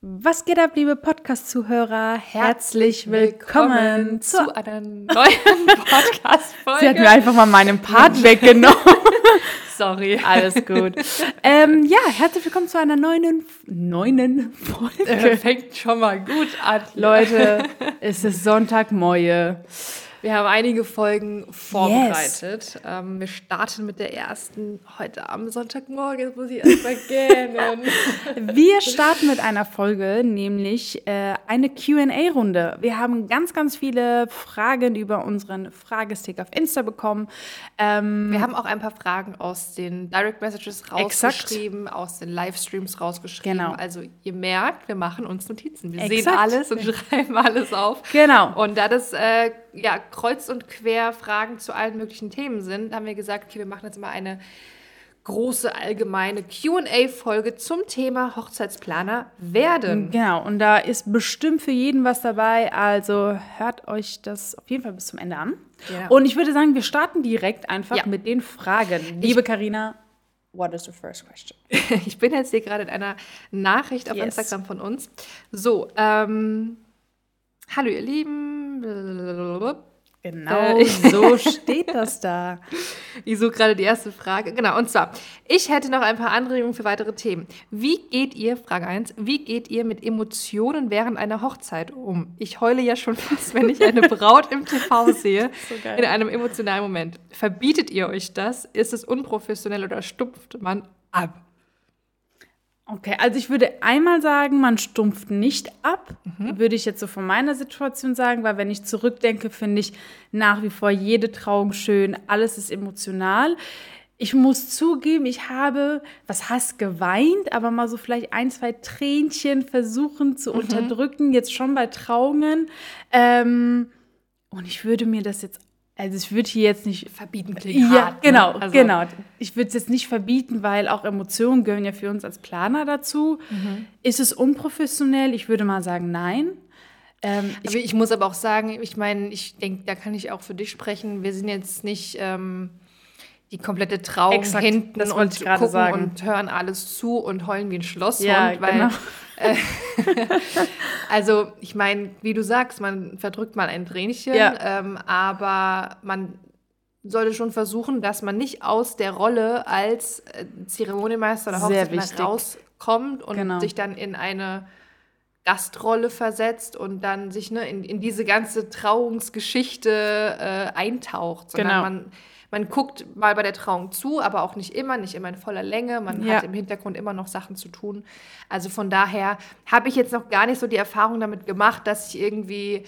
Was geht ab, liebe Podcast-Zuhörer? Herzlich willkommen, zu einer neuen Podcast-Folge. Sie hat mir einfach mal meinen Part weggenommen. Sorry. Alles gut. ähm, ja, herzlich willkommen zu einer neuen, neuen Folge. Äh, fängt schon mal gut an. Leute, es ist Sonntagmorgen. Wir haben einige Folgen vorbereitet. Yes. Ähm, wir starten mit der ersten heute am Sonntagmorgen. Jetzt muss ich erst mal gähnen. wir starten mit einer Folge, nämlich äh, eine QA-Runde. Wir haben ganz, ganz viele Fragen über unseren Fragestick auf Insta bekommen. Ähm, wir haben auch ein paar Fragen aus den Direct Messages rausgeschrieben, exakt. aus den Livestreams rausgeschrieben. Genau. Also ihr merkt, wir machen uns Notizen. Wir exakt. sehen alles und schreiben alles auf. Genau. Und da das äh, ja, kreuz und quer Fragen zu allen möglichen Themen sind, haben wir gesagt, okay, wir machen jetzt mal eine große allgemeine QA-Folge zum Thema Hochzeitsplaner werden. Genau, und da ist bestimmt für jeden was dabei. Also hört euch das auf jeden Fall bis zum Ende an. Genau. Und ich würde sagen, wir starten direkt einfach ja. mit den Fragen. Liebe Karina, What is the first question? ich bin jetzt hier gerade in einer Nachricht auf yes. Instagram von uns. So, ähm, hallo ihr Lieben, Genau, äh, so steht das da. Ich suche gerade die erste Frage. Genau, und zwar, ich hätte noch ein paar Anregungen für weitere Themen. Wie geht ihr, Frage 1, wie geht ihr mit Emotionen während einer Hochzeit um? Ich heule ja schon fast, wenn ich eine Braut im TV sehe, so in einem emotionalen Moment. Verbietet ihr euch das? Ist es unprofessionell oder stumpft man ab? Okay, also ich würde einmal sagen, man stumpft nicht ab, mhm. würde ich jetzt so von meiner Situation sagen, weil wenn ich zurückdenke, finde ich nach wie vor jede Trauung schön, alles ist emotional. Ich muss zugeben, ich habe, was heißt geweint, aber mal so vielleicht ein, zwei Tränchen versuchen zu mhm. unterdrücken, jetzt schon bei Trauungen. Ähm, und ich würde mir das jetzt also ich würde hier jetzt nicht verbieten klingt Ja, hart, ne? genau, ne? also genau. Ich würde es jetzt nicht verbieten, weil auch Emotionen gehören ja für uns als Planer dazu. Mhm. Ist es unprofessionell? Ich würde mal sagen, nein. Ähm, ich, ich, muss aber auch sagen, ich meine, ich denke, da kann ich auch für dich sprechen. Wir sind jetzt nicht ähm, die komplette Trauung exakt, hinten und gucken sagen. und hören alles zu und heulen wie ein Schlosshund, ja, weil genau. Äh, also, ich meine, wie du sagst, man verdrückt mal ein Tränchen, ja. ähm, aber man sollte schon versuchen, dass man nicht aus der Rolle als äh, Zeremoniemeister oder Hochzeitsmeister rauskommt und genau. sich dann in eine Gastrolle versetzt und dann sich ne, in, in diese ganze Trauungsgeschichte äh, eintaucht, sondern genau. man man guckt mal bei der Trauung zu, aber auch nicht immer, nicht immer in voller Länge. Man ja. hat im Hintergrund immer noch Sachen zu tun. Also von daher habe ich jetzt noch gar nicht so die Erfahrung damit gemacht, dass ich irgendwie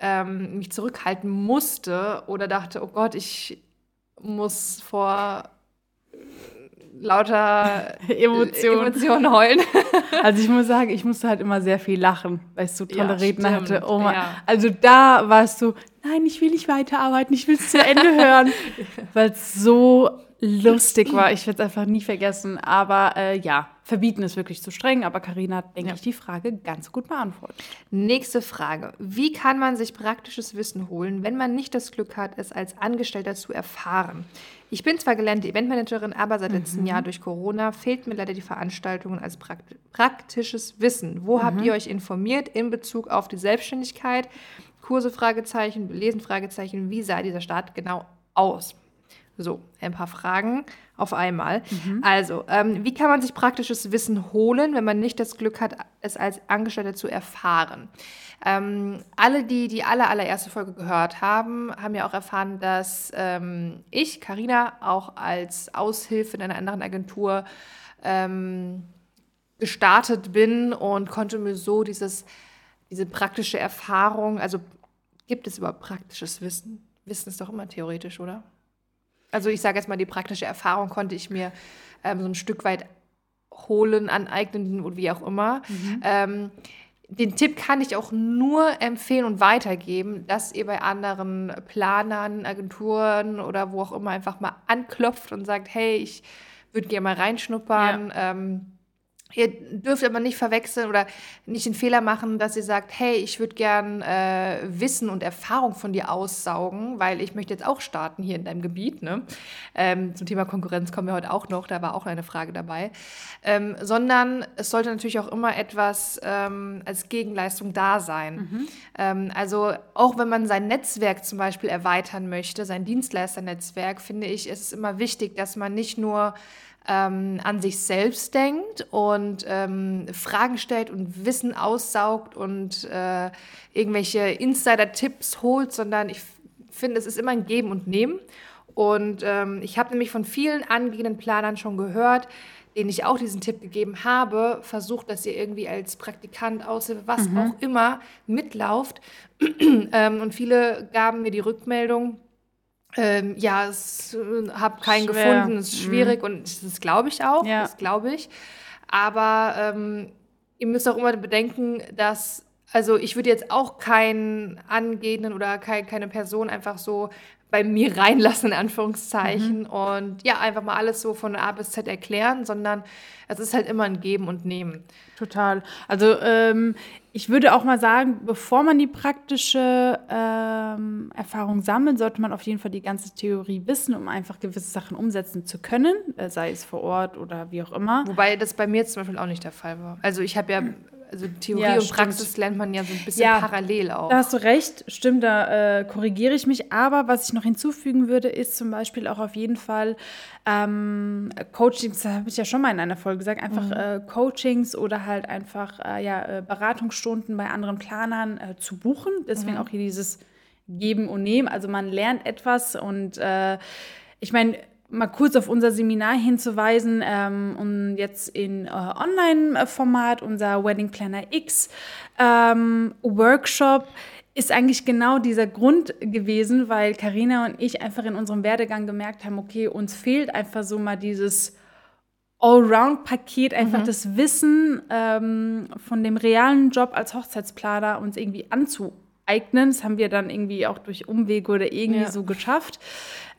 ähm, mich zurückhalten musste oder dachte, oh Gott, ich muss vor lauter Emotionen Emotion heulen. also ich muss sagen, ich musste halt immer sehr viel lachen, weil ich so tolle ja, Redner hatte. Oh ja. Also da warst du, nein, ich will nicht weiterarbeiten, ich will es zu Ende hören, weil es so lustig war. Ich werde es einfach nie vergessen. Aber äh, ja, verbieten ist wirklich zu streng. Aber Karina hat, denke ja. ich, die Frage ganz gut beantwortet. Nächste Frage. Wie kann man sich praktisches Wissen holen, wenn man nicht das Glück hat, es als Angestellter zu erfahren? Ich bin zwar gelernte Eventmanagerin, aber seit letztem mhm. Jahr durch Corona fehlt mir leider die Veranstaltungen als praktisches Wissen. Wo mhm. habt ihr euch informiert in Bezug auf die Selbstständigkeit? Kurse, Fragezeichen, Lesen, Fragezeichen. Wie sah dieser Start genau aus? So, ein paar Fragen auf einmal. Mhm. Also, ähm, wie kann man sich praktisches Wissen holen, wenn man nicht das Glück hat, es als Angestellter zu erfahren? Ähm, alle, die die aller, allererste Folge gehört haben, haben ja auch erfahren, dass ähm, ich, Karina, auch als Aushilfe in einer anderen Agentur ähm, gestartet bin und konnte mir so dieses, diese praktische Erfahrung, also gibt es überhaupt praktisches Wissen? Wissen ist doch immer theoretisch, oder? Also ich sage jetzt mal, die praktische Erfahrung konnte ich mir ähm, so ein Stück weit holen, aneignen und wie auch immer. Mhm. Ähm, den Tipp kann ich auch nur empfehlen und weitergeben, dass ihr bei anderen Planern, Agenturen oder wo auch immer einfach mal anklopft und sagt, hey, ich würde gerne mal reinschnuppern. Ja. Ähm, Ihr dürft aber nicht verwechseln oder nicht den Fehler machen, dass ihr sagt, hey, ich würde gern äh, Wissen und Erfahrung von dir aussaugen, weil ich möchte jetzt auch starten hier in deinem Gebiet. Ne? Ähm, zum Thema Konkurrenz kommen wir heute auch noch, da war auch eine Frage dabei. Ähm, sondern es sollte natürlich auch immer etwas ähm, als Gegenleistung da sein. Mhm. Ähm, also auch wenn man sein Netzwerk zum Beispiel erweitern möchte, sein Dienstleisternetzwerk, finde ich, ist es immer wichtig, dass man nicht nur ähm, an sich selbst denkt und ähm, Fragen stellt und Wissen aussaugt und äh, irgendwelche Insider-Tipps holt, sondern ich finde, es ist immer ein Geben und Nehmen. Und ähm, ich habe nämlich von vielen angehenden Planern schon gehört, denen ich auch diesen Tipp gegeben habe, versucht, dass ihr irgendwie als Praktikant, Aushilfe, was mhm. auch immer, mitlauft. ähm, und viele gaben mir die Rückmeldung, ähm, ja, es äh, habe keinen Schwer. gefunden, es ist schwierig mhm. und das glaube ich auch, ja. das glaube ich. Aber ähm, ihr müsst auch immer bedenken, dass, also ich würde jetzt auch keinen angehenden oder kein, keine Person einfach so bei mir reinlassen, in Anführungszeichen, mhm. und ja, einfach mal alles so von A bis Z erklären, sondern es ist halt immer ein Geben und Nehmen. Total. Also ähm, ich würde auch mal sagen, bevor man die praktische ähm, Erfahrung sammelt, sollte man auf jeden Fall die ganze Theorie wissen, um einfach gewisse Sachen umsetzen zu können, äh, sei es vor Ort oder wie auch immer. Wobei das bei mir zum Beispiel auch nicht der Fall war. Also ich habe ja also Theorie ja, und Praxis lernt man ja so ein bisschen ja, parallel auch. Da hast du recht, stimmt, da äh, korrigiere ich mich. Aber was ich noch hinzufügen würde, ist zum Beispiel auch auf jeden Fall ähm, Coachings, das habe ich ja schon mal in einer Folge gesagt, einfach mhm. äh, Coachings oder halt einfach äh, ja, äh, Beratungsstunden bei anderen Planern äh, zu buchen. Deswegen mhm. auch hier dieses Geben und Nehmen. Also man lernt etwas und äh, ich meine, mal kurz auf unser Seminar hinzuweisen ähm, und jetzt in äh, Online-Format unser Wedding Planner X ähm, Workshop ist eigentlich genau dieser Grund gewesen, weil Karina und ich einfach in unserem Werdegang gemerkt haben, okay, uns fehlt einfach so mal dieses Allround-Paket, einfach mhm. das Wissen ähm, von dem realen Job als Hochzeitsplaner uns irgendwie anzueignen. Das haben wir dann irgendwie auch durch Umwege oder irgendwie ja. so geschafft.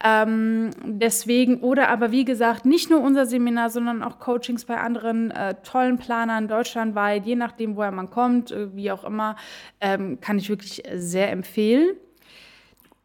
Ähm, deswegen, oder aber wie gesagt, nicht nur unser Seminar, sondern auch Coachings bei anderen äh, tollen Planern deutschlandweit, je nachdem, woher man kommt, äh, wie auch immer, ähm, kann ich wirklich sehr empfehlen.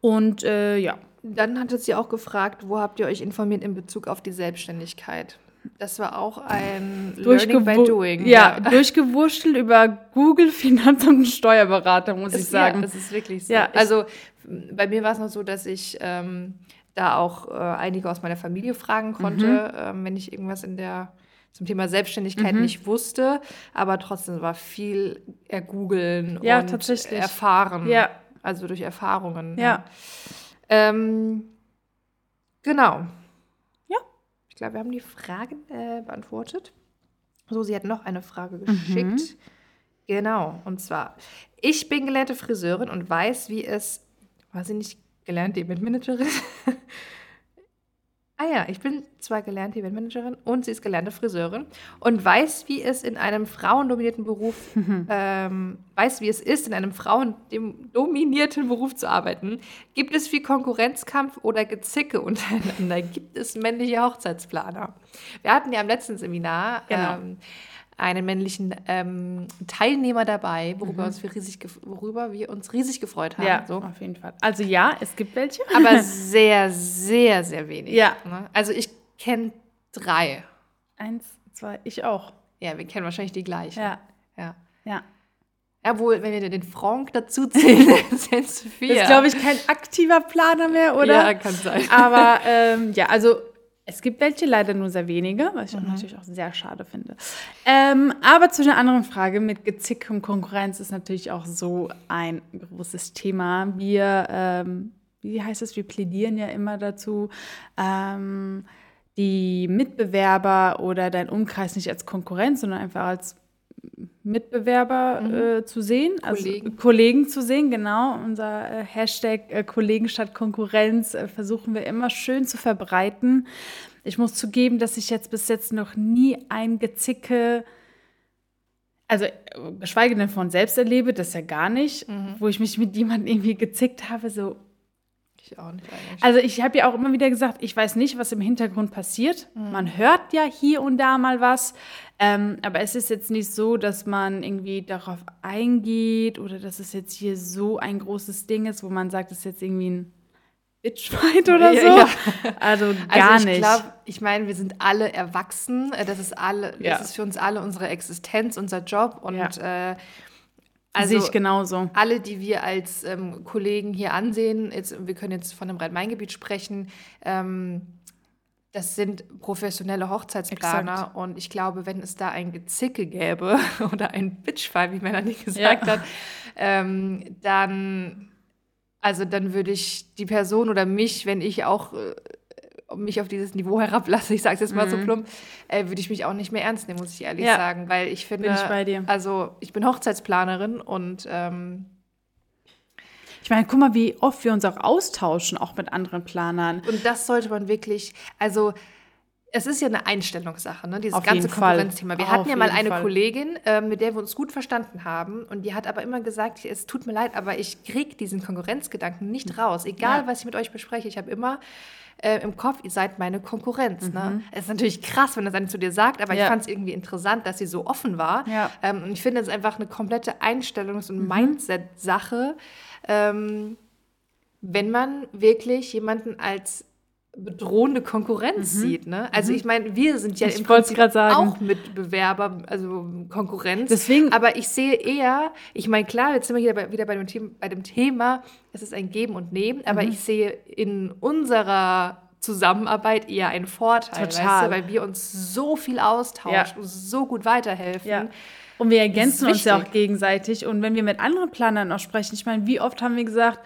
Und äh, ja. Dann hat sie auch gefragt, wo habt ihr euch informiert in Bezug auf die Selbstständigkeit? Das war auch ein Learning by Doing. Ja, ja. durchgewurschtelt über Google Finanz- und Steuerberater, muss es, ich sagen. Ja, das ist wirklich so. Ja, also bei mir war es noch so, dass ich ähm, da auch äh, einige aus meiner Familie fragen konnte, mhm. ähm, wenn ich irgendwas in der zum Thema Selbstständigkeit mhm. nicht wusste, aber trotzdem war viel ergoogeln ja, und erfahren. Ja. Also durch Erfahrungen. Ja. ja. Ähm, genau. Glaube, wir haben die Fragen äh, beantwortet. So, sie hat noch eine Frage mhm. geschickt. Mhm. Genau, und zwar, ich bin gelernte Friseurin und weiß, wie es, weiß ich nicht, gelernte Eventmanagerin. Ah ja, ich bin zwar gelernte Eventmanagerin und sie ist gelernte Friseurin und weiß, wie es in einem frauendominierten Beruf, ähm, weiß, wie es ist, in einem frauendominierten Beruf zu arbeiten. Gibt es viel Konkurrenzkampf oder Gezicke untereinander? Gibt es männliche Hochzeitsplaner? Wir hatten ja am letzten Seminar genau. ähm, einen männlichen ähm, Teilnehmer dabei, worüber, mhm. uns wir riesig, worüber wir uns riesig gefreut haben. Ja, so. auf jeden Fall. Also ja, es gibt welche. Aber sehr, sehr, sehr wenig. Ja. Ne? Also ich kenne drei. Eins, zwei, ich auch. Ja, wir kennen wahrscheinlich die gleichen. Ja. Ja. Ja. Ja, wohl, wenn wir den Frank dazu zählen, sind es vier. Das ist, glaube ich, kein aktiver Planer mehr, oder? Ja, kann sein. Aber ähm, ja, also es gibt welche, leider nur sehr wenige, was ich mhm. natürlich auch sehr schade finde. Ähm, aber zu einer anderen Frage mit Gezick und Konkurrenz ist natürlich auch so ein großes Thema. Wir, ähm, wie heißt es, wir plädieren ja immer dazu, ähm, die Mitbewerber oder dein Umkreis nicht als Konkurrenz, sondern einfach als Mitbewerber mhm. äh, zu sehen, also Kollegen. Zu sehen, genau. Unser äh, Hashtag äh, Kollegen statt Konkurrenz äh, versuchen wir immer schön zu verbreiten. Ich muss zugeben, dass ich jetzt bis jetzt noch nie ein Gezicke, also geschweige denn von selbst erlebe, das ja gar nicht, mhm. wo ich mich mit jemandem irgendwie gezickt habe, so Ich auch nicht eigentlich. Also ich habe ja auch immer wieder gesagt, ich weiß nicht, was im Hintergrund passiert. Mhm. Man hört ja hier und da mal was, ähm, aber es ist jetzt nicht so, dass man irgendwie darauf eingeht oder dass es jetzt hier so ein großes Ding ist, wo man sagt, es ist jetzt irgendwie ein Bitchfight oder so. Ja, ja. Also gar also ich nicht. glaube, ich meine, wir sind alle erwachsen. Das ist alle, Ja. das ist für uns alle unsere Existenz, unser Job und äh, also Sehe ich genauso. alle, die wir als ähm, Kollegen hier ansehen, jetzt, wir können jetzt von dem Rhein-Main-Gebiet sprechen, ähm, das sind professionelle Hochzeitsplaner Exakt. und ich glaube, wenn es da ein Gezicke gäbe oder ein Bitchfall, wie Melanie gesagt Ja. hat, ähm, dann, also dann würde ich die Person oder mich, wenn ich auch äh, mich auf dieses Niveau herablasse, ich sage es jetzt mal so plump, äh, würde ich mich auch nicht mehr ernst nehmen, muss ich ehrlich Mhm. Ja. sagen, weil ich finde, Bin ich bei dir. also ich bin Hochzeitsplanerin und ähm, Ich meine, guck mal, wie oft wir uns auch austauschen, auch mit anderen Planern. Und das sollte man wirklich, also es ist ja eine Einstellungssache, ne? dieses Auf ganze. Konkurrenzthema. Wir Auf hatten ja mal eine Fall. Kollegin, äh, mit der wir uns gut verstanden haben und die hat aber immer gesagt, es tut mir leid, aber ich kriege diesen Konkurrenzgedanken nicht raus. Egal, Ja. was ich mit euch bespreche, ich habe immer äh, im Kopf, ihr seid meine Konkurrenz. Ne? Es ist natürlich krass, wenn das eine zu dir sagt, aber ich Mhm. Ja. fand es irgendwie interessant, dass sie so offen war. Ja. Mhm. Ähm, und ich finde, es ist einfach eine komplette Einstellungs- und Mindset-Sache. Ähm, wenn man wirklich jemanden als bedrohende Konkurrenz sieht. Ne? Also ich meine, wir sind ja Mhm. Ich im Prinzip sagen. auch Mitbewerber, also Konkurrenz. Deswegen- Aber ich sehe eher, ich meine, klar, jetzt sind wir hier wieder bei dem, Thema, bei dem Thema, es ist ein Geben und Nehmen, aber Mhm. ich sehe in unserer Zusammenarbeit eher einen Vorteil, Total. Weißt du, weil wir uns so viel austauschen, Ja. uns so gut weiterhelfen. Ja. Und wir ergänzen uns ja auch gegenseitig. Und wenn wir mit anderen Planern auch sprechen, ich meine, wie oft haben wir gesagt,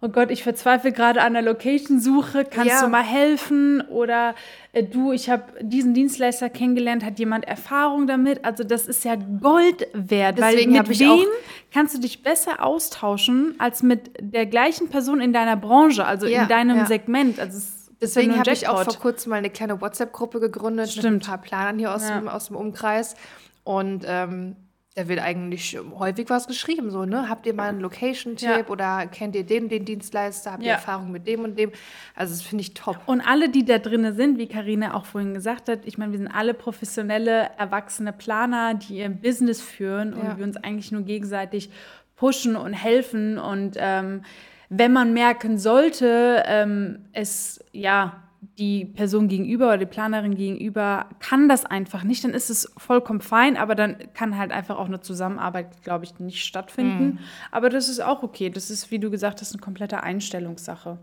oh Gott, ich verzweifle gerade an der Location-Suche, kannst Ja. du mal helfen? Oder äh, du, ich habe diesen Dienstleister kennengelernt, hat jemand Erfahrung damit? Also das ist ja Gold wert, Deswegen weil mit wem kannst du dich besser austauschen als mit der gleichen Person in deiner Branche, also Ja, in deinem ja. Segment. Also Deswegen habe ich auch vor kurzem mal eine kleine WhatsApp-Gruppe gegründet mit ein Stimmt. paar Planern hier aus, dem, aus dem Umkreis. Und ähm, da wird eigentlich häufig was geschrieben, so, ne? Habt ihr mal einen Location-Tipp Ja. oder kennt ihr den, den Dienstleister? Habt ihr Ja. Erfahrung mit dem und dem? Also das finde ich top. Und alle, die da drinnen sind, wie Karina auch vorhin gesagt hat, ich meine, wir sind alle professionelle, erwachsene Planer, die ihr Business führen und Ja. wir uns eigentlich nur gegenseitig pushen und helfen. Und ähm, wenn man merken sollte, ähm, es ja die Person gegenüber oder die Planerin gegenüber kann das einfach nicht, dann ist es vollkommen fein, aber dann kann halt einfach auch eine Zusammenarbeit, glaube ich, nicht stattfinden. Aber das ist auch okay. Das ist, wie du gesagt hast, eine komplette Einstellungssache.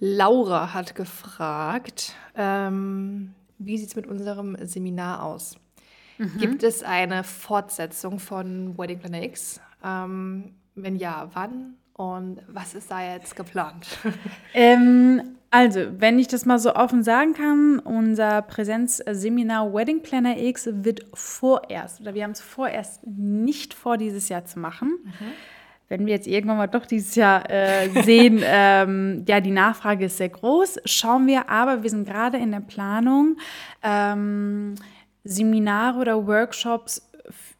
Laura hat gefragt, ähm, wie sieht es mit unserem Seminar aus? Mhm. Gibt es eine Fortsetzung von Wedding Planner X? Ähm, wenn ja, wann? Und was ist da jetzt geplant? Ähm, also, wenn ich das mal so offen sagen kann, unser Präsenzseminar Wedding Planner X wird vorerst, oder wir haben es vorerst nicht vor, dieses Jahr zu machen. Wenn wir jetzt irgendwann mal doch dieses Jahr äh, sehen, ähm, ja, die Nachfrage ist sehr groß, schauen wir aber, wir sind gerade in der Planung, ähm, Seminare oder Workshops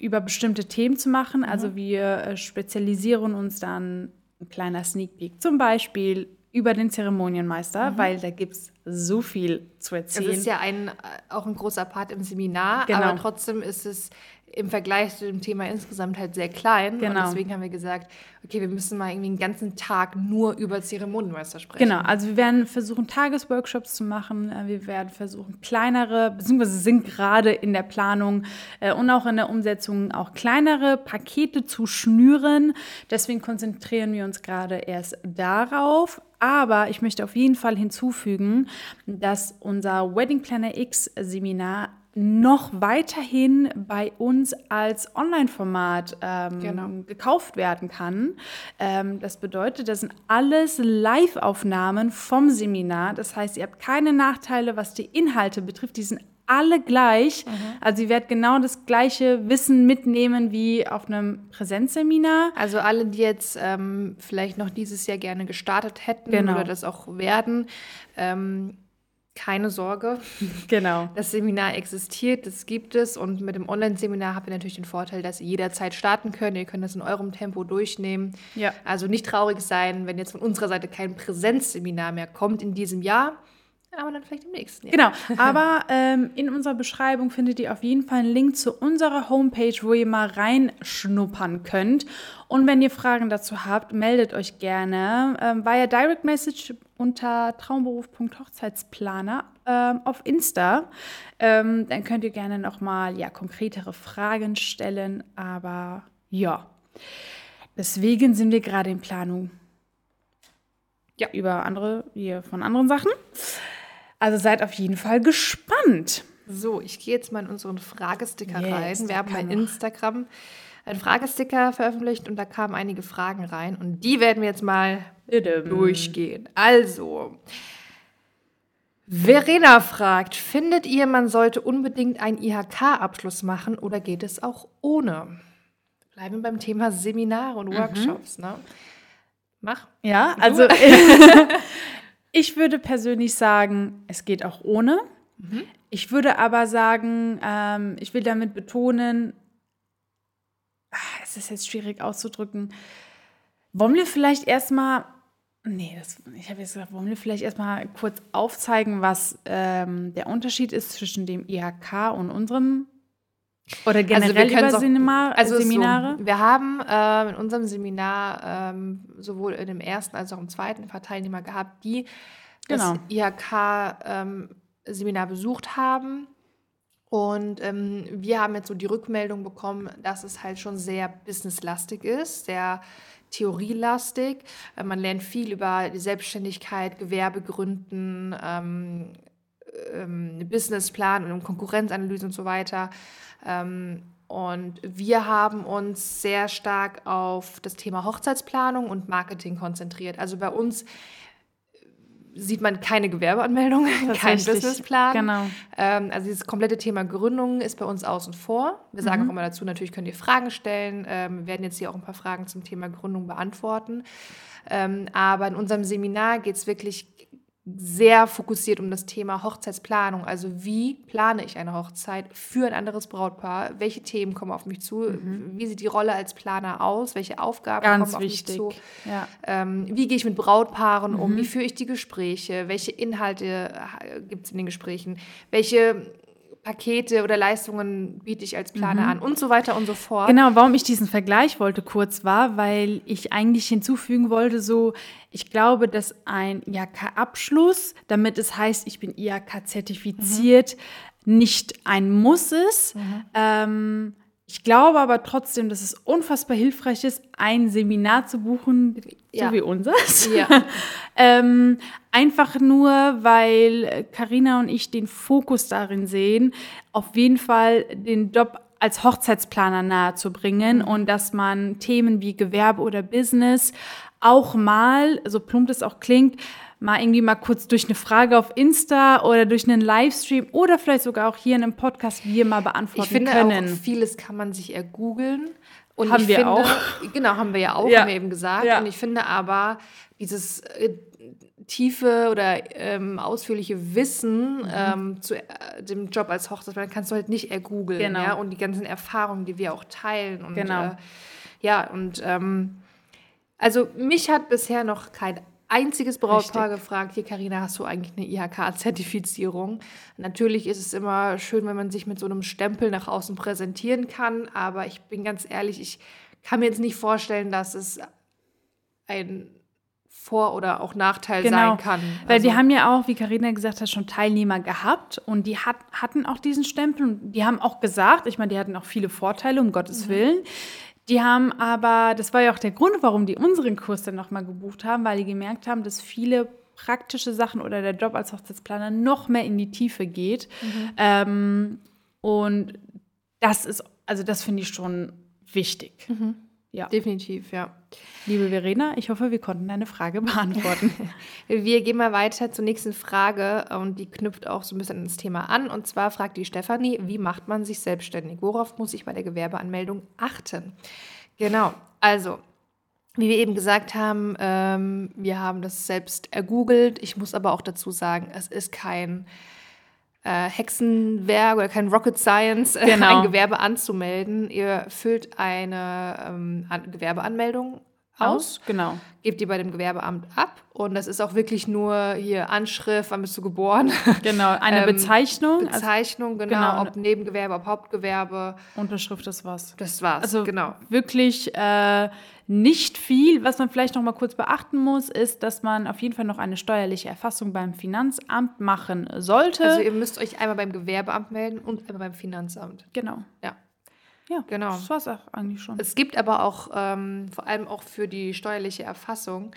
über bestimmte Themen zu machen. Also wir äh, spezialisieren uns dann ein kleiner Sneak Peek, zum Beispiel über den Zeremonienmeister, weil da gibt es so viel zu erzählen. ist ja ein, äh, auch ein großer Part im Seminar, Genau. aber trotzdem ist es im Vergleich zu dem Thema insgesamt halt sehr klein. Und Genau. deswegen haben wir gesagt, okay, wir müssen mal irgendwie einen ganzen Tag nur über Zeremonienmeister sprechen. Genau, also wir werden versuchen, Tagesworkshops zu machen. Äh, Wir werden versuchen, kleinere, beziehungsweise sind gerade in der Planung äh, und auch in der Umsetzung auch kleinere Pakete zu schnüren. Deswegen konzentrieren wir uns gerade erst darauf. Aber ich möchte auf jeden Fall hinzufügen, dass unser Wedding Planner X Seminar noch weiterhin bei uns als Online-Format ähm, Genau. gekauft werden kann. Ähm, das bedeutet, das sind alles Live-Aufnahmen vom Seminar. Das heißt, ihr habt keine Nachteile, was die Inhalte betrifft. Die sind alle gleich. Also ihr werdet genau das gleiche Wissen mitnehmen wie auf einem Präsenzseminar. Also alle, die jetzt ähm, vielleicht noch dieses Jahr gerne gestartet hätten Genau. oder das auch werden, ähm, keine Sorge. Genau. Das Seminar existiert, das gibt es und mit dem Online-Seminar habt ihr natürlich den Vorteil, dass ihr jederzeit starten könnt. Ihr könnt das in eurem Tempo durchnehmen. Ja. Also nicht traurig sein, wenn jetzt von unserer Seite kein Präsenzseminar mehr kommt in diesem Jahr, aber dann vielleicht im nächsten Jahr. Genau, aber ähm, in unserer Beschreibung findet ihr auf jeden Fall einen Link zu unserer Homepage, wo ihr mal reinschnuppern könnt. Und wenn ihr Fragen dazu habt, meldet euch gerne ähm, via Direct Message unter traumberuf.hochzeitsplaner ähm, auf Insta. Ähm, dann könnt ihr gerne nochmal ja, konkretere Fragen stellen. Aber ja, deswegen sind wir gerade in Planung. Ja, über andere, hier von anderen Sachen. Also seid auf jeden Fall gespannt. So, ich gehe jetzt mal in unseren Fragesticker Yes, rein. Wir haben bei. Instagram einen Fragesticker veröffentlicht und da kamen einige Fragen rein und die werden wir jetzt mal durchgehen. Also, Verena fragt, findet ihr, man sollte unbedingt einen IHK-Abschluss machen oder geht es auch ohne? Bleiben wir beim Thema Seminare und Workshops, ne? Mach. Ja, also ich würde persönlich sagen, es geht auch ohne. Ich würde aber sagen, ähm, ich will damit betonen, ah, es ist jetzt schwierig auszudrücken. Wollen wir vielleicht erstmal, nee, das, ich habe jetzt gesagt, wollen wir vielleicht erstmal kurz aufzeigen, was ähm, der Unterschied ist zwischen dem IHK und unserem oder generell über können's auch- Seminare? also Seminare? So, wir haben ähm, in unserem Seminar ähm, sowohl in dem ersten als auch im zweiten paar Teilnehmer gehabt, die Genau. das IHK-Seminar besucht haben. Und ähm, wir haben jetzt so die Rückmeldung bekommen, dass es halt schon sehr businesslastig ist, sehr theorielastig. Äh, man lernt viel über die Selbstständigkeit, Gewerbe gründen, ähm, ähm, Businessplan und Konkurrenzanalyse und so weiter. Ähm, und wir haben uns sehr stark auf das Thema Hochzeitsplanung und Marketing konzentriert. Also bei uns sieht man keine Gewerbeanmeldung, kein Businessplan. Genau. Ähm, also dieses komplette Thema Gründung ist bei uns außen vor. Wir sagen auch immer dazu, natürlich könnt ihr Fragen stellen. Ähm, wir werden jetzt hier auch ein paar Fragen zum Thema Gründung beantworten. Ähm, aber in unserem Seminar geht es wirklich sehr fokussiert um das Thema Hochzeitsplanung. Also wie plane ich eine Hochzeit für ein anderes Brautpaar? Welche Themen kommen auf mich zu? Wie sieht die Rolle als Planer aus? Welche Aufgaben Ganz kommen auf wichtig. mich zu? Ja. Ähm, wie gehe ich mit Brautpaaren Mhm. um? Wie führe ich die Gespräche? Welche Inhalte gibt es in den Gesprächen? Welche Pakete oder Leistungen biete ich als Planer an? Und so weiter und so fort. Mhm. Genau, warum ich diesen Vergleich wollte kurz war, weil ich eigentlich hinzufügen wollte, so, ich glaube, dass ein IHK-Abschluss, damit es heißt, ich bin IHK-zertifiziert, nicht ein Muss ist. Ähm, ich glaube aber trotzdem, dass es unfassbar hilfreich ist, ein Seminar zu buchen, Ja. so wie unseres. Ja. Ähm, einfach nur, weil Karina und ich den Fokus darin sehen, auf jeden Fall den Job als Hochzeitsplaner nahezubringen und dass man Themen wie Gewerbe oder Business auch mal, so plump es auch klingt, mal irgendwie mal kurz durch eine Frage auf Insta oder durch einen Livestream oder vielleicht sogar auch hier in einem Podcast wir mal beantworten Ich finde können. auch, vieles kann man sich ergoogeln. Und Haben ich wir finde, auch. Genau, haben wir ja auch, Ja. haben wir eben gesagt. Ja. Und ich finde aber, dieses äh, tiefe oder ähm, ausführliche Wissen Mhm. ähm, zu äh, dem Job als Hochzeitsplaner kannst du halt nicht ergoogeln. Genau. Ja? Und die ganzen Erfahrungen, die wir auch teilen. Und, Genau. Äh, ja, und ähm, also mich hat bisher noch kein einziges Brautpaar gefragt, hier Karina, hast du eigentlich eine IHK-Zertifizierung? Natürlich ist es immer schön, wenn man sich mit so einem Stempel nach außen präsentieren kann, aber ich bin ganz ehrlich, ich kann mir jetzt nicht vorstellen, dass es ein Vor- oder auch Nachteil sein kann. Genau. Weil Also- die haben ja auch, wie Karina gesagt hat, schon Teilnehmer gehabt und die hat, hatten auch diesen Stempel und die haben auch gesagt, ich meine, die hatten auch viele Vorteile, um Gottes Willen. Die haben aber, das war ja auch der Grund, warum die unseren Kurs dann nochmal gebucht haben, weil die gemerkt haben, dass viele praktische Sachen oder der Job als Hochzeitsplaner noch mehr in die Tiefe geht. Ähm, und das ist, also das finde ich schon wichtig. Ja. Definitiv, ja. Liebe Verena, ich hoffe, wir konnten deine Frage beantworten. Wir gehen mal weiter zur nächsten Frage und die knüpft auch so ein bisschen ins Thema an. Und zwar fragt die Stefanie, wie macht man sich selbstständig? Worauf muss ich bei der Gewerbeanmeldung achten? Genau, also wie wir eben gesagt haben, ähm, wir haben das selbst ergoogelt. Ich muss aber auch dazu sagen, es ist kein äh, Hexenwerk oder kein Rocket Science, äh, Genau. ein Gewerbe anzumelden. Ihr füllt eine ähm, An Gewerbeanmeldung aus, Genau. gebt die bei dem Gewerbeamt ab und das ist auch wirklich nur hier Anschrift, wann bist du geboren, Genau. Eine Ähm, Bezeichnung, also Bezeichnung, genau, genau. ob Nebengewerbe, ob Hauptgewerbe, Unterschrift, das war's. das war's, Also genau. wirklich äh, nicht viel. Was man vielleicht noch mal kurz beachten muss, ist, dass man auf jeden Fall noch eine steuerliche Erfassung beim Finanzamt machen sollte. Also ihr müsst euch einmal beim Gewerbeamt melden und einmal beim Finanzamt. genau. Ja. Ja, Genau. Das war's auch eigentlich schon. Es gibt aber auch, ähm, vor allem auch für die steuerliche Erfassung,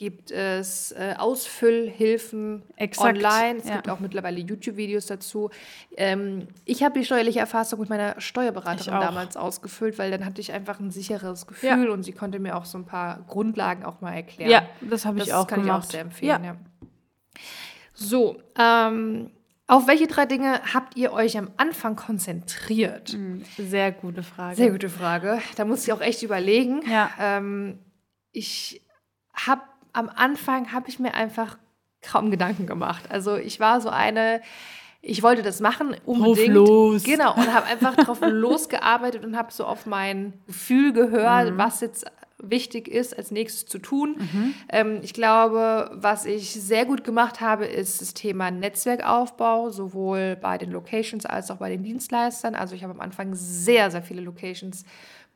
gibt es äh, Ausfüllhilfen Exakt, online. Es ja. gibt auch mittlerweile YouTube-Videos dazu. Ähm, ich habe die steuerliche Erfassung mit meiner Steuerberaterin damals ausgefüllt, weil dann hatte ich einfach ein sicheres Gefühl und sie konnte mir auch so ein paar Grundlagen auch mal erklären. ja, das habe ich das auch kann gemacht. ich auch sehr empfehlen. Ja. Ja. So, ähm, auf welche drei Dinge habt ihr euch am Anfang konzentriert? Hm, Sehr gute Frage. Sehr gute Frage. Da muss ich auch echt überlegen. Ja. Ähm, ich habe am Anfang habe ich mir einfach kaum Gedanken gemacht. Also ich war so eine, ich wollte das machen unbedingt. los. Genau und habe einfach drauf losgearbeitet und habe so auf mein Gefühl gehört, was jetzt wichtig ist, als nächstes zu tun. Ähm, ich glaube, was ich sehr gut gemacht habe, ist das Thema Netzwerkaufbau, sowohl bei den Locations als auch bei den Dienstleistern. Also ich habe am Anfang sehr, sehr viele Locations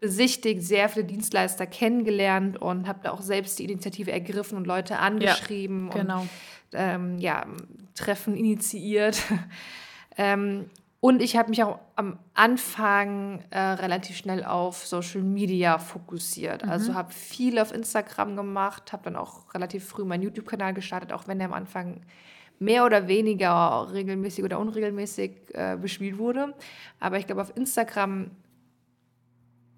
besichtigt, sehr viele Dienstleister kennengelernt und habe da auch selbst die Initiative ergriffen und Leute angeschrieben genau. und ähm, ja, Treffen initiiert. ähm, und ich habe mich auch am Anfang äh, relativ schnell auf Social Media fokussiert. Also habe viel auf Instagram gemacht, habe dann auch relativ früh meinen YouTube-Kanal gestartet, auch wenn der am Anfang mehr oder weniger regelmäßig oder unregelmäßig äh, bespielt wurde. Aber ich glaube, auf Instagram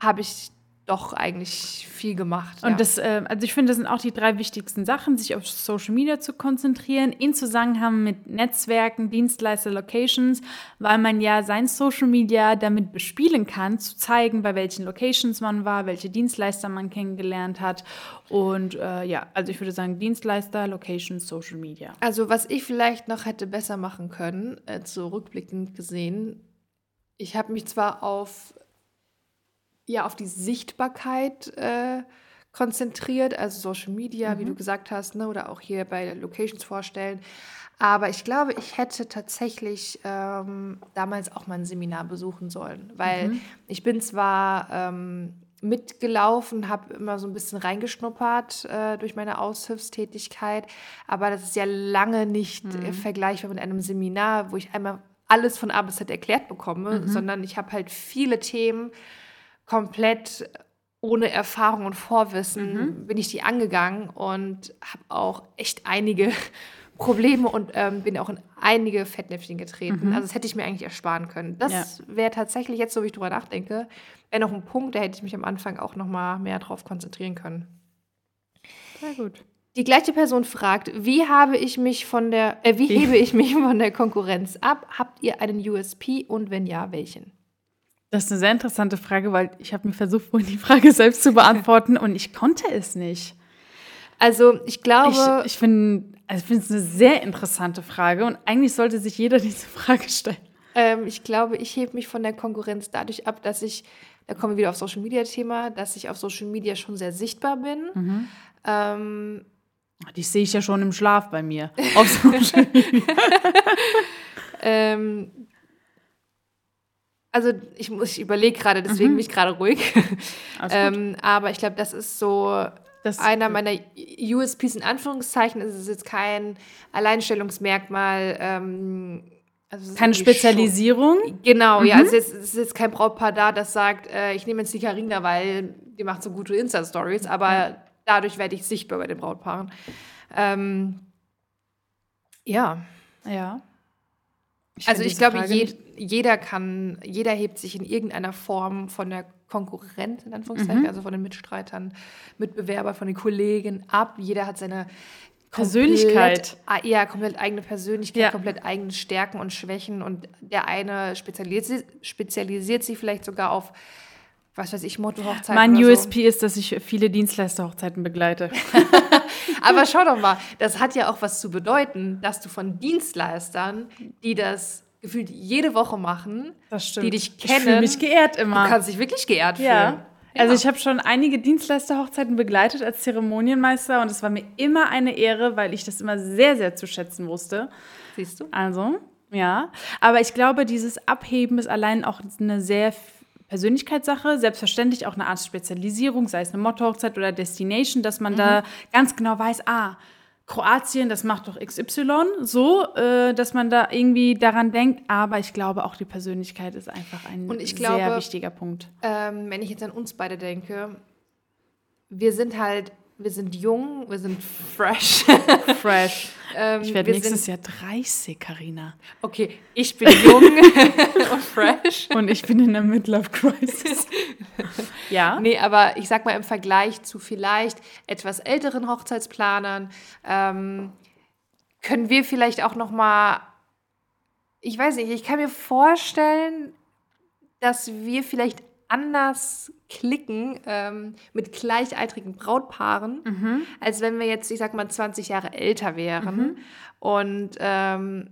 habe ich doch eigentlich viel gemacht. Und ja. das, äh, also ich finde, das sind auch die drei wichtigsten Sachen, sich auf Social Media zu konzentrieren, in Zusammenhang mit Netzwerken, Dienstleister, Locations, weil man ja sein Social Media damit bespielen kann, zu zeigen, bei welchen Locations man war, welche Dienstleister man kennengelernt hat. Und äh, ja, also ich würde sagen, Dienstleister, Locations, Social Media. Also, was ich vielleicht noch hätte besser machen können, äh, zurückblickend gesehen, ich habe mich zwar auf, ja, auf die Sichtbarkeit äh, konzentriert, also Social Media, wie du gesagt hast, ne, oder auch hier bei Locations vorstellen. Aber ich glaube, ich hätte tatsächlich ähm, damals auch mal ein Seminar besuchen sollen, weil ich bin zwar ähm, mitgelaufen, habe immer so ein bisschen reingeschnuppert äh, durch meine Aushilfstätigkeit, aber das ist ja lange nicht äh, vergleichbar mit einem Seminar, wo ich einmal alles von A bis Z erklärt bekomme, sondern ich habe halt viele Themen komplett ohne Erfahrung und Vorwissen bin ich die angegangen und habe auch echt einige Probleme und ähm, bin auch in einige Fettnäpfchen getreten. Also das hätte ich mir eigentlich ersparen können. Das Ja. wäre tatsächlich jetzt, so wie ich drüber nachdenke, wäre noch ein Punkt, da hätte ich mich am Anfang auch noch mal mehr drauf konzentrieren können. Sehr gut. Die gleiche Person fragt, wie habe ich mich von der, äh, wie hebe ich mich von der Konkurrenz ab? Habt ihr einen USP und wenn ja, welchen? Das ist eine sehr interessante Frage, weil ich habe mir versucht, vorhin die Frage selbst zu beantworten und ich konnte es nicht. Also ich glaube, Ich, ich finde also ich es eine sehr interessante Frage und eigentlich sollte sich jeder diese Frage stellen. Ähm, ich glaube, ich hebe mich von der Konkurrenz dadurch ab, dass ich, da kommen wir wieder auf Social Media Thema, dass ich auf Social Media schon sehr sichtbar bin. Mhm. Ähm, Die sehe ich ja schon im Schlaf bei mir. Auf Social Media. ähm, also ich muss, ich überlege gerade, deswegen bin ich gerade ruhig. Mhm. Ähm, aber ich glaube, das ist so Das- einer meiner USPs in Anführungszeichen. Es ist jetzt kein Alleinstellungsmerkmal. Ähm, also Keine irgendwie schon- Spezialisierung. Genau, Mhm. ja. Also es ist, jetzt kein Brautpaar da, das sagt, äh, ich nehme jetzt die Karina, weil die macht so gute Insta-Stories, aber dadurch werde ich sichtbar bei den Brautpaaren. Ähm, ja, Ja. Also kenn ich glaube, Frage je, nicht. jeder kann, jeder hebt sich in irgendeiner Form von der Konkurrenz, in Anführungszeichen, Mhm. also von den Mitstreitern, Mitbewerbern, von den Kollegen ab. Jeder hat seine Persönlichkeit. Komplett, ja, komplett eigene Persönlichkeit, Ja. komplett eigene Stärken und Schwächen. Und der eine spezialisiert, spezialisiert sich vielleicht sogar auf was weiß ich, Motto-Hochzeiten. Mein USP ist, dass ich viele Dienstleister-Hochzeiten begleite. Aber schau doch mal, das hat ja auch was zu bedeuten, dass du von Dienstleistern, die das gefühlt jede Woche machen, die dich Ich fühle kennen, mich geehrt du immer. kannst dich wirklich geehrt fühlen. Ja. Also ich habe schon einige Dienstleister-Hochzeiten begleitet als Zeremonienmeister und es war mir immer eine Ehre, weil ich das immer sehr, sehr zu schätzen wusste. Siehst du? Also, ja. Aber ich glaube, dieses Abheben ist allein auch eine sehr Persönlichkeitssache. Selbstverständlich auch eine Art Spezialisierung, sei es eine Motto-Hochzeit oder Destination, dass man da ganz genau weiß, ah, Kroatien, das macht doch XY, so, äh, dass man da irgendwie daran denkt. Aber ich glaube, auch die Persönlichkeit ist einfach ein ich sehr glaube- wichtiger Punkt. Ähm, wenn ich jetzt an uns beide denke, wir sind halt, wir sind jung, wir sind fresh. Fresh. ähm, Ich werde nächstes Jahr 30, Karina. Okay, ich bin jung und fresh. Und ich bin in der Midlife Crisis. ja. Nee, aber ich sag mal im Vergleich zu vielleicht etwas älteren Hochzeitsplanern ähm, können wir vielleicht auch noch mal, ich weiß nicht, ich kann mir vorstellen, dass wir vielleicht anders klicken ähm, mit gleichaltrigen Brautpaaren, als wenn wir jetzt, ich sag mal, 20 Jahre älter wären. Und ähm,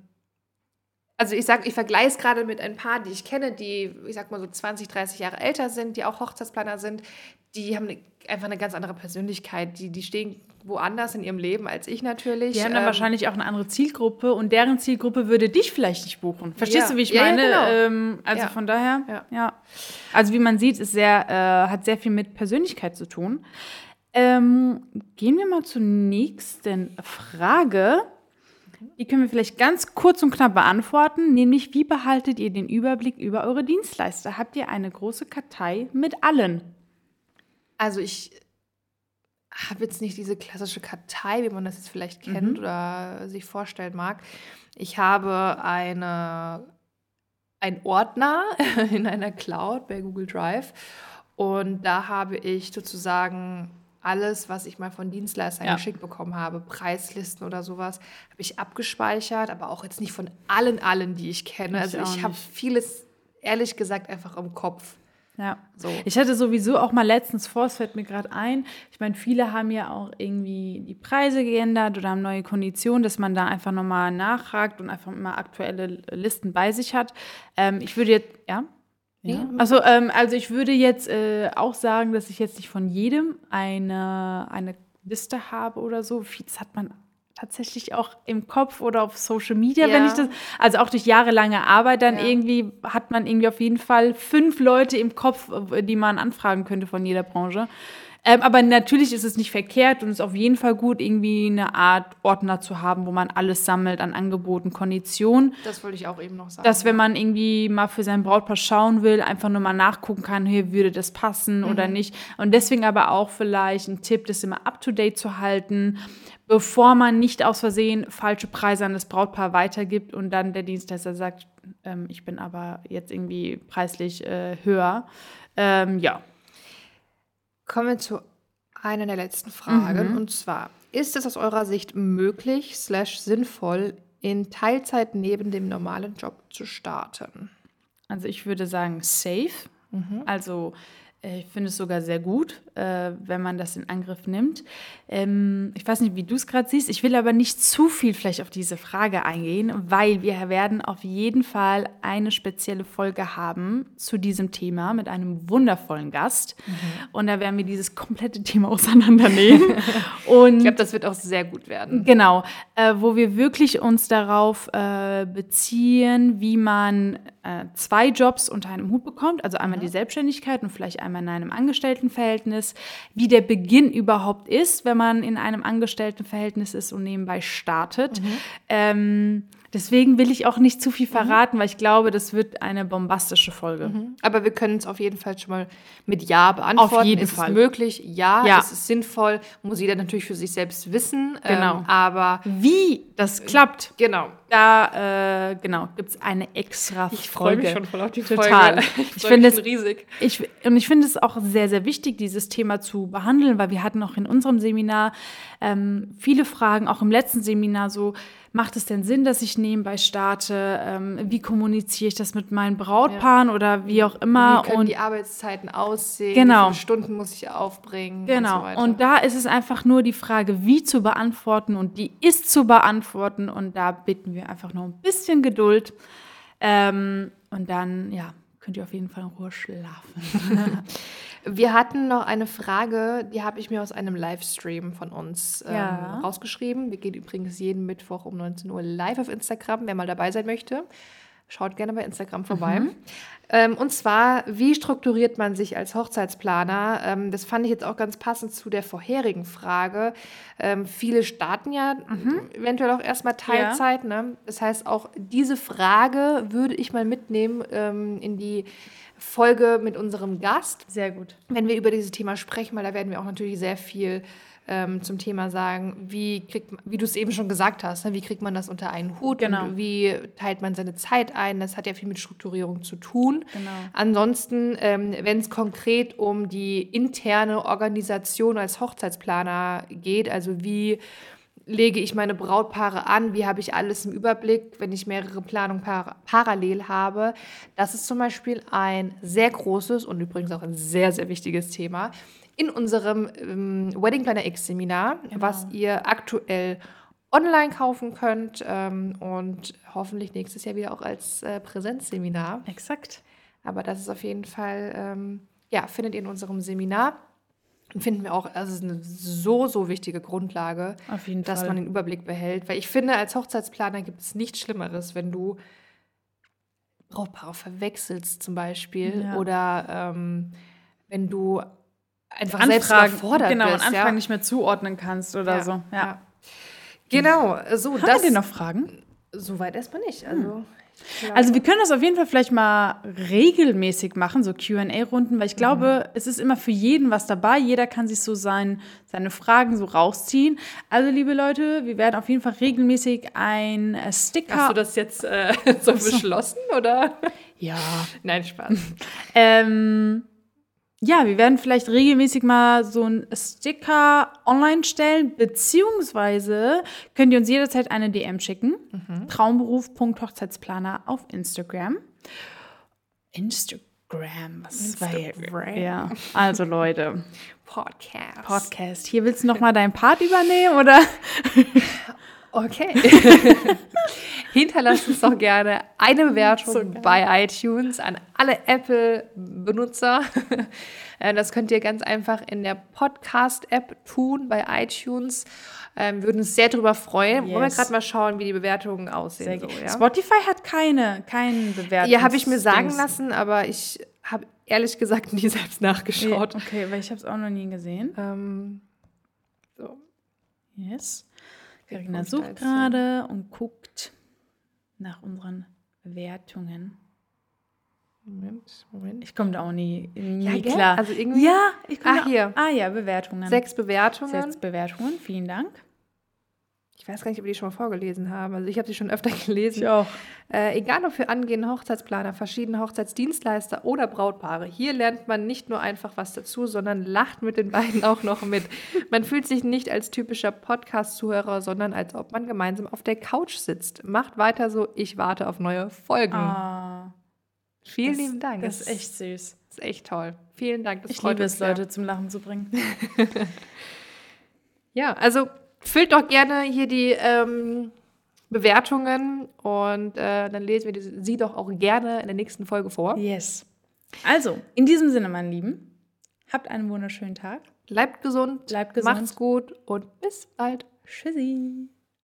also ich sag, ich vergleiche es gerade mit ein paar, die ich kenne, die, ich sag mal so 20, 30 Jahre älter sind, die auch Hochzeitsplaner sind, die haben eine, einfach eine ganz andere Persönlichkeit. Die, die stehen woanders in ihrem Leben als ich natürlich. Die haben dann Ähm, wahrscheinlich auch eine andere Zielgruppe und deren Zielgruppe würde dich vielleicht nicht buchen. Verstehst Ja. du, wie ich Ja, ja, meine? genau. ähm, also Ja. von daher, Ja. ja. Also wie man sieht, ist sehr, äh, hat sehr viel mit Persönlichkeit zu tun. Ähm, gehen wir mal zur nächsten Frage. Die können wir vielleicht ganz kurz und knapp beantworten, nämlich wie behaltet ihr den Überblick über eure Dienstleister? Habt ihr eine große Kartei mit allen? Also ich habe jetzt nicht diese klassische Kartei, wie man das jetzt vielleicht kennt oder sich vorstellen mag. Ich habe eine, einen Ordner in einer Cloud bei Google Drive und da habe ich sozusagen alles, was ich mal von Dienstleistern Ja. geschickt bekommen habe, Preislisten oder sowas, habe ich abgespeichert, aber auch jetzt nicht von allen, allen, die ich kenne. Ich also ich habe vieles, ehrlich gesagt, einfach im Kopf. Ja. So. Ich hatte sowieso auch mal letztens vor, es fällt mir gerade ein, ich meine, viele haben ja auch irgendwie die Preise geändert oder haben neue Konditionen, dass man da einfach nochmal nachhakt und einfach immer aktuelle Listen bei sich hat. Ähm, ich würde jetzt, ja? Ja. Also, ähm, also ich würde jetzt äh, auch sagen, dass ich jetzt nicht von jedem eine, eine Liste habe oder so. Vieles hat man tatsächlich auch im Kopf oder auf Social Media, wenn Ja. ich das, also auch durch jahrelange Arbeit, dann Ja. irgendwie hat man irgendwie auf jeden Fall fünf Leute im Kopf, die man anfragen könnte von jeder Branche. Ähm, aber natürlich ist es nicht verkehrt und es ist auf jeden Fall gut, irgendwie eine Art Ordner zu haben, wo man alles sammelt an Angeboten, Konditionen Das wollte ich auch eben noch sagen. dass wenn man irgendwie mal für sein Brautpaar schauen will, einfach nur mal nachgucken kann, hier würde das passen oder nicht. Und deswegen aber auch vielleicht ein Tipp, das immer up-to-date zu halten, bevor man nicht aus Versehen falsche Preise an das Brautpaar weitergibt und dann der Dienstleister sagt, ähm, ich bin aber jetzt irgendwie preislich äh, höher. Ähm, ja. Kommen wir zu einer der letzten Fragen. Mhm. Und zwar, ist es aus eurer Sicht möglich, slash sinnvoll, in Teilzeit neben dem normalen Job zu starten? Also ich würde sagen, safe. Also äh, ich finde es sogar sehr gut, äh, wenn man das in Angriff nimmt. Ähm, ich weiß nicht, wie du es gerade siehst. Ich will aber nicht zu viel vielleicht auf diese Frage eingehen, weil wir werden auf jeden Fall eine spezielle Folge haben zu diesem Thema mit einem wundervollen Gast. Und da werden wir dieses komplette Thema auseinandernehmen. Und Ich glaube, das wird auch sehr gut werden. Genau, äh, wo wir wirklich uns darauf äh, beziehen, wie man äh, zwei Jobs unter einem Hut bekommt, also einmal die Selbstständigkeit und vielleicht einmal in einem Angestelltenverhältnis, wie der Beginn überhaupt ist, wenn man in einem Angestelltenverhältnis ist und nebenbei startet. Ähm, deswegen will ich auch nicht zu viel verraten, weil ich glaube, das wird eine bombastische Folge. Aber wir können es auf jeden Fall schon mal mit Ja beantworten. Auf jeden ist Fall. es möglich? Ja. Ja. Ist es sinnvoll? Muss jeder natürlich für sich selbst wissen. Genau. Ähm, aber Wie das klappt, genau. Da, äh, genau, gibt es eine extra Folge. Ich freue mich schon voll auf die Total. Folge. Ich freu finde es riesig. Ich, und ich finde es auch sehr, sehr wichtig, dieses Thema zu behandeln, weil wir hatten auch in unserem Seminar ähm, viele Fragen, auch im letzten Seminar so, macht es denn Sinn, dass ich nebenbei starte? Ähm, wie kommuniziere ich das mit meinen Brautpaaren oder wie auch immer? Wie können und die Arbeitszeiten aussehen? Genau. Wie viele Stunden muss ich aufbringen? Genau. Und, so. Und da ist es einfach nur die Frage, wie zu beantworten und die ist zu beantworten. Und da bitten wir einfach noch ein bisschen Geduld. Ähm, und dann, ja, könnt ihr auf jeden Fall in Ruhe schlafen. Wir hatten noch eine Frage, die habe ich mir aus einem Livestream von uns ähm, Ja. rausgeschrieben. Wir gehen übrigens jeden Mittwoch um 19 Uhr live auf Instagram, wer mal dabei sein möchte. Schaut gerne bei Instagram vorbei. Ähm, und zwar, wie strukturiert man sich als Hochzeitsplaner? Ähm, das fand ich jetzt auch ganz passend zu der vorherigen Frage. Ähm, viele starten ja eventuell auch erstmal Teilzeit. Ne? Das heißt, auch diese Frage würde ich mal mitnehmen ähm, in die Folge mit unserem Gast Sehr gut. wenn wir über dieses Thema sprechen, weil da werden wir auch natürlich sehr viel ähm, zum Thema sagen, wie kriegt man, wie du es eben schon gesagt hast, ne, wie kriegt man das unter einen Hut Genau. und wie teilt man seine Zeit ein. Das hat ja viel mit Strukturierung zu tun. Genau. Ansonsten, ähm, wenn es konkret um die interne Organisation als Hochzeitsplaner geht, also wie lege ich meine Brautpaare an, wie habe ich alles im Überblick, wenn ich mehrere Planungen par parallel habe. Das ist zum Beispiel ein sehr großes und übrigens auch ein sehr, sehr wichtiges Thema in unserem ähm, Wedding Planner X Seminar, was ihr aktuell online kaufen könnt ähm, und hoffentlich nächstes Jahr wieder auch als äh, Präsenzseminar. Exakt. Aber das ist auf jeden Fall, ähm, ja, findet ihr in unserem Seminar. Und finden wir auch, also es ist eine so, so wichtige Grundlage, dass Fall. man den Überblick behält. Weil ich finde, als Hochzeitsplaner gibt es nichts Schlimmeres, wenn du Brautpaare verwechselst zum Beispiel Ja. oder ähm, wenn du einfach selbst Anfragen, überfordert genau, bist. und Anfragen ja. nicht mehr zuordnen kannst oder Ja, so. Ja. Genau, so, Haben das wir denn noch Fragen? soweit erstmal nicht. Also, ich glaube- Also wir können das auf jeden Fall vielleicht mal regelmäßig machen, so QA-Runden, weil ich glaube, es ist immer für jeden was dabei. Jeder kann sich so sein, seine Fragen so rausziehen. Also liebe Leute, wir werden auf jeden Fall regelmäßig ein äh, Sticker. Hast du das jetzt äh, so beschlossen oder? ja. Nein, Spaß. Ähm, ja, wir werden vielleicht regelmäßig mal so einen Sticker online stellen, beziehungsweise könnt ihr uns jederzeit eine DM schicken. Traumberuf.hochzeitsplaner auf Instagram. Instagram, was war Instagram. Ja, also Leute, Podcast. Podcast. Hier willst du noch mal deinen Part übernehmen oder? Okay. Hinterlasst uns doch gerne eine Bewertung So bei iTunes an alle Apple-Benutzer. Äh, Das könnt ihr ganz einfach in der Podcast-App tun bei iTunes. Ähm, würden uns sehr darüber freuen. Wollen wir Yes. gerade mal schauen, wie die Bewertungen aussehen. So, ja? Spotify hat keine, keinen Bewertung. ja, habe ich mir sagen lassen, aber ich habe ehrlich gesagt nie selbst nachgeschaut. Okay, weil ich habe es auch noch nie gesehen. Ähm, so. Yes. Kommt sucht als, gerade und guckt nach unseren Bewertungen. Moment, Moment. Ich komme da auch nie, nie Ja, klar. Also irgendwie- ja, ich komme Ah, hier. Ah ja, Bewertungen. Sechs Bewertungen. Sechs Bewertungen, vielen Dank. Ich weiß gar nicht, ob die schon mal vorgelesen haben. Also ich habe sie schon öfter gelesen. auch. Äh, egal ob für angehende Hochzeitsplaner, verschiedene Hochzeitsdienstleister oder Brautpaare. Hier lernt man nicht nur einfach was dazu, sondern lacht mit den beiden auch noch mit. Man fühlt sich nicht als typischer Podcast-Zuhörer, sondern als ob man gemeinsam auf der Couch sitzt. Macht weiter so, ich warte auf neue Folgen. Ah, Vielen das, lieben Dank. Das ist echt süß. das ist echt toll. Vielen Dank. Das Ich liebe es. Leute zum Lachen zu bringen. Ja, also füllt doch gerne hier die ähm, Bewertungen und äh, dann lesen wir die, sie doch auch gerne in der nächsten Folge vor. Yes. Also, in diesem Sinne, meine Lieben, habt einen wunderschönen Tag. Bleibt gesund, Bleibt gesund. macht's gut und bis bald. Tschüssi.